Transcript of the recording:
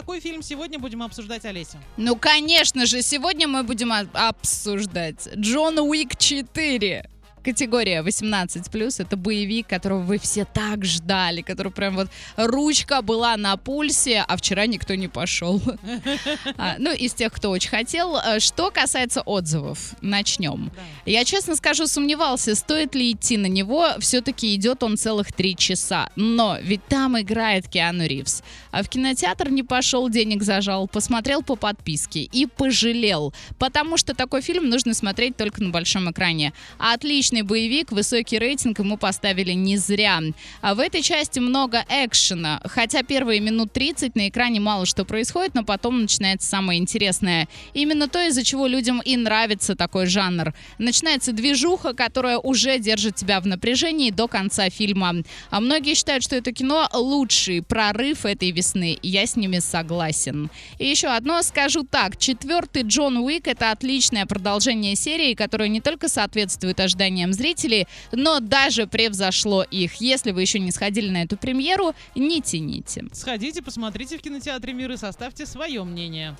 какой фильм сегодня будем обсуждать, Олеся? Ну, конечно же, сегодня мы будем обсуждать Джон Уик 4. Категория 18+, это боевик, которого вы все так ждали, который прям вот ручка была на пульсе, а вчера никто не пошел. А, Ну, из тех, кто очень хотел. Э, Что касается отзывов, начнем. Я честно скажу, сомневался, стоит ли идти на него. Все-таки идет он целых три часа. Но ведь там играет Киану Ривз. А в кинотеатр не пошел, денег зажал, посмотрел по подписке и пожалел. Потому что такой фильм нужно смотреть только на большом экране. А отличный боевик, высокий рейтинг ему поставили не зря. А в этой части много экшена. Хотя первые минут 30 на экране мало что происходит, но потом начинается самое интересное. Именно то, из-за чего людям и нравится такой жанр. Начинается движуха, которая уже держит тебя в напряжении до конца фильма. А многие считают, что это кино лучший прорыв этой весны. Я с ними согласен. И еще одно скажу так. Четвертый Джон Уик — это отличное продолжение серии, которое не только соответствует ожиданиям зрителей, но даже превзошло их. Если вы еще не сходили на эту премьеру, не тяните. Сходите, посмотрите в кинотеатре «Мир» и составьте свое мнение.